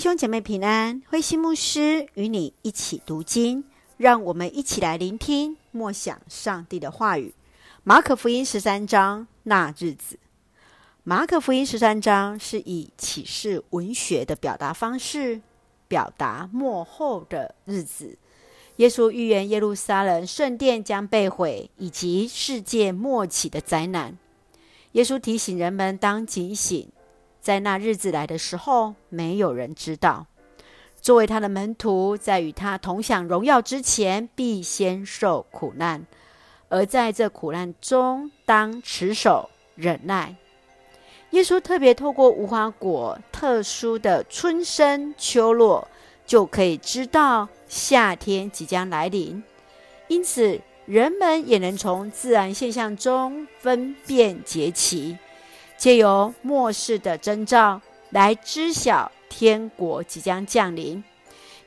兄姐妹平安，慧馨牧师与你一起读经，让我们一起来聆听默想上帝的话语。马可福音十三章那日子，马可福音十三章是以启示文学的表达方式，表达末后的日子。耶稣预言耶路撒冷圣殿将被毁，以及世界末期的灾难。耶稣提醒人们当警醒。在那日子来的时候，没有人知道。作为他的门徒，在与他同享荣耀之前，必先受苦难；而在这苦难中，当持守忍耐。耶稣特别透过无花果特殊的春生秋落，就可以知道夏天即将来临。因此，人们也能从自然现象中分辨节气。借由末世的征兆来知晓天国即将降临，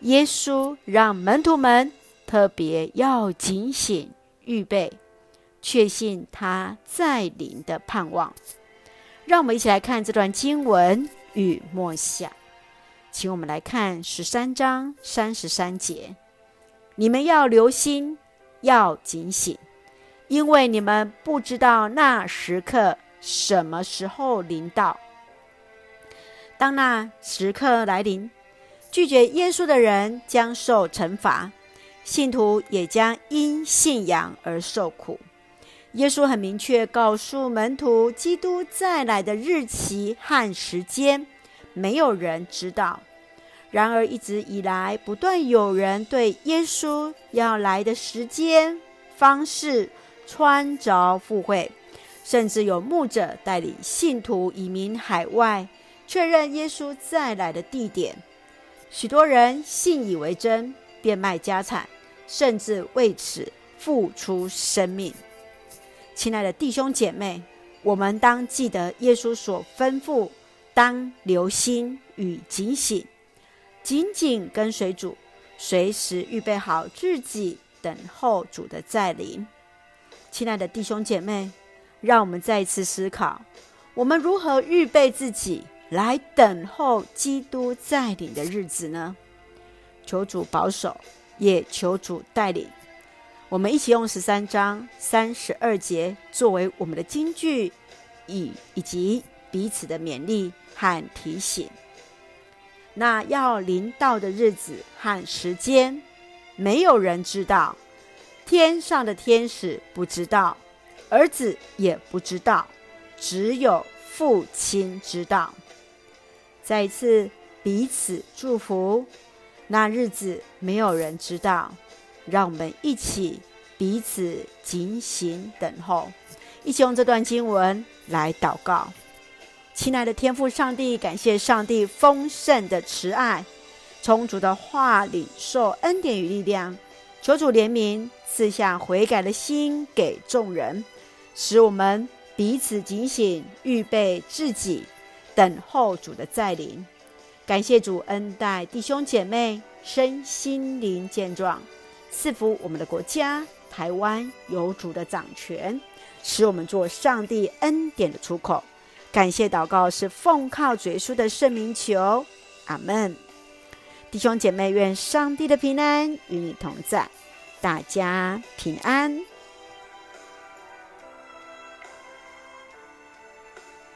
耶稣让门徒们特别要警醒预备，确信他再临的盼望。让我们一起来看这段经文与默想，请我们来看十三章三十三节：你们要留心，要警醒，因为你们不知道那时刻。什么时候临到？当那时刻来临，拒绝耶稣的人将受惩罚，信徒也将因信仰而受苦。耶稣很明确告诉门徒，基督再来的日期和时间，没有人知道。然而，一直以来，不断有人对耶稣要来的时间、方式、穿着附会。甚至有牧者带领信徒移民海外，确认耶稣再来的地点。许多人信以为真，变卖家产，甚至为此付出生命。亲爱的弟兄姐妹，我们当记得耶稣所吩咐，当留心与警醒，紧紧跟随主，随时预备好自己，等候主的再临。亲爱的弟兄姐妹。让我们再一次思考，我们如何预备自己来等候基督再临的日子呢？求主保守，也求主带领。我们一起用十三章三十二节作为我们的金句，以以及彼此的勉励和提醒。那要临到的日子和时间，没有人知道，天上的天使不知道。儿子也不知道，只有父亲知道。再一次彼此祝福，那日子没有人知道，让我们一起彼此警醒等候，一起用这段经文来祷告。亲爱的天父上帝，感谢上帝丰盛的慈爱，充足的话里受恩典与力量，求主怜悯，赐下悔改的心给众人。使我们彼此警醒，预备自己，等候主的再临。感谢主恩待弟兄姐妹身心灵健壮，赐福我们的国家台湾有主的掌权，使我们做上帝恩典的出口。感谢祷告是奉靠主耶稣的圣名求，阿门。弟兄姐妹，愿上帝的平安与你同在，大家平安。